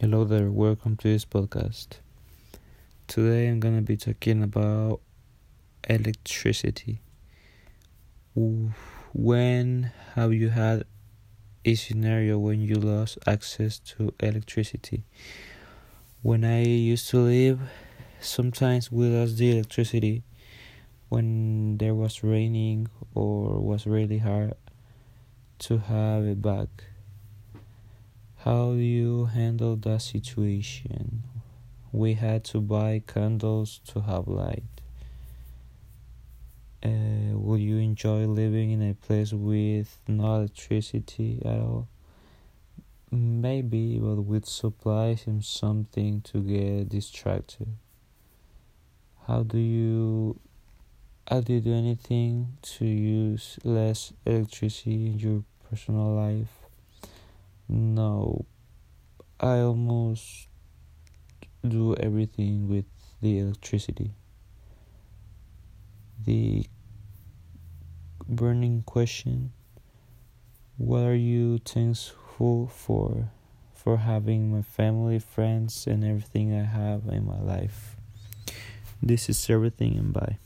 Hello there, welcome to this podcast. Today I'm gonna be talking about electricity. When have you had a scenario when you lost access to electricity? When I used to live, sometimes we lost the electricity when there was raining or was really hard to have it back how do you handle that situation? We had to buy candles to have light. Uh, would you enjoy living in a place with no electricity at all? Maybe, but with supplies and something to get distracted. How do you how do you do anything to use less electricity in your personal life? No, I almost do everything with the electricity. The burning question What are you thankful for? For having my family, friends, and everything I have in my life. This is everything, and bye.